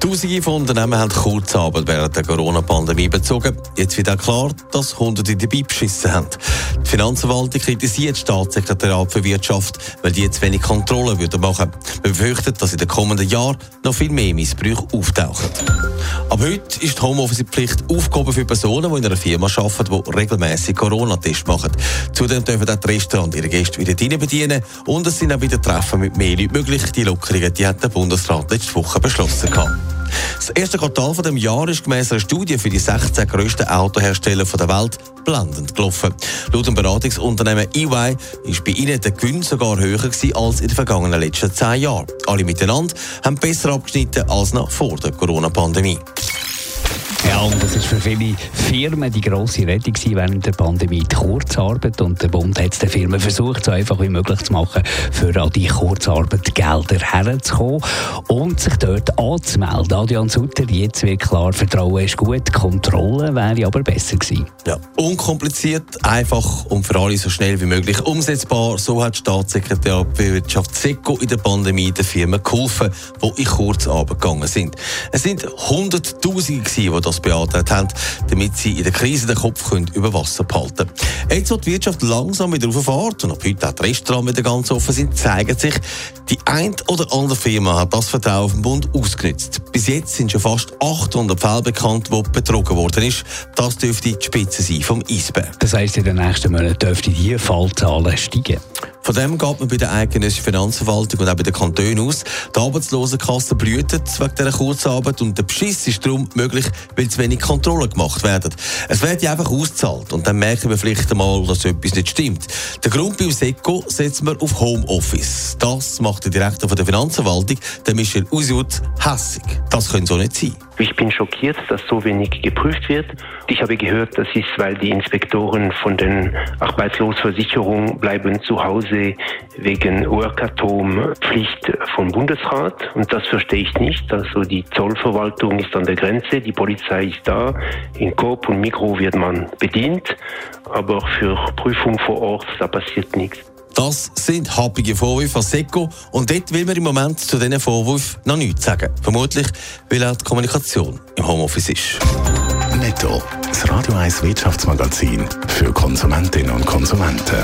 Tausende von Unternehmen haben Kurzarbeit während der Corona-Pandemie bezogen. Jetzt wird auch klar, dass Hunderte dabei beschissen haben. Die Finanzverwaltung kritisiert das Staatssekretariat für Wirtschaft, weil die jetzt wenig Kontrolle würden machen. Man befürchtet, dass in den kommenden Jahren noch viel mehr Missbrüche auftauchen. Ab heute ist die Homeoffice-Pflicht Aufgabe für Personen, die in einer Firma arbeiten, die regelmäßig Corona-Tests machen. Zudem dürfen auch die Restaurants ihre Gäste wieder drinnen bedienen und es sind auch wieder Treffen mit mehr Leuten möglich. Die Lockerungen die hat der Bundesrat letzte Woche beschlossen. Gehabt. Das erste Quartal von dem Jahr ist gemäss einer Studie für die 16 grössten Autohersteller der Welt blendend gelaufen. Laut dem Beratungsunternehmen EY ist bei ihnen der Gewinn sogar höher als in den vergangenen letzten zehn Jahren. Alle miteinander haben besser abgeschnitten als noch vor der Corona-Pandemie. Und das ist für viele Firmen die grosse Rettung während der Pandemie, die Kurzarbeit. Und der Bund hat es den Firmen versucht, so einfach wie möglich zu machen, für an die Kurzarbeitgelder herzukommen und sich dort anzumelden. Adrian Sutter, jetzt wird klar, Vertrauen ist gut, Kontrolle wäre aber besser gewesen. Ja, unkompliziert, einfach und für alle so schnell wie möglich umsetzbar. So hat Staatssekretär für Wirtschaft SECO in der Pandemie den Firmen geholfen, die in Kurzarbeit gegangen sind. Es sind Hunderttausende die das beantragt haben, damit sie in der Krise den Kopf können über Wasser behalten können. Jetzt, wo die Wirtschaft langsam wieder aufwärts und ab heute auch die Restaurants wieder ganz offen sind, zeigen sich, die ein oder andere Firma hat das Vertrauen den Bund ausgenutzt. Bis jetzt sind schon fast 800 Fälle bekannt, wo betrogen worden ist. Das dürfte die Spitze sein vom Eisberg. Das heisst, in den nächsten Monaten dürften die Fallzahlen steigen. Von dem geht man bei der eidgenössischen Finanzverwaltung und auch bei den Kantonen aus. Die Arbeitslosenkasse blühtet wegen dieser Kurzarbeit und der Beschiss ist darum möglich, weil zu wenig Kontrollen gemacht werden. Es wird ja einfach ausgezahlt und dann merken wir vielleicht einmal, dass etwas nicht stimmt. Der Grund beim SECO setzt man auf Homeoffice. Das macht der Direktor der Finanzverwaltung, der Michel Usiut, hässig. Das könnte so nicht sein. Ich bin schockiert, dass so wenig geprüft wird. Ich habe gehört, das ist, weil die Inspektoren von den Arbeitslosenversicherungen bleiben zu Hause wegen Workatom-Pflicht vom Bundesrat. Und das verstehe ich nicht. Also die Zollverwaltung ist an der Grenze, die Polizei ist da. In Coop und Mikro wird man bedient. Aber für Prüfung vor Ort, da passiert nichts. Das sind happige Vorwürfe von SECO und dort will man im Moment zu diesen Vorwürfen noch nichts sagen. Vermutlich, weil auch die Kommunikation im Homeoffice ist. Netto. Das Radio 1 Wirtschaftsmagazin für Konsumentinnen und Konsumenten.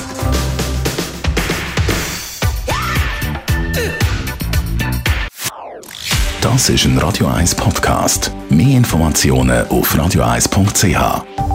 Das ist ein Radio 1 Podcast. Mehr Informationen auf radio1.ch.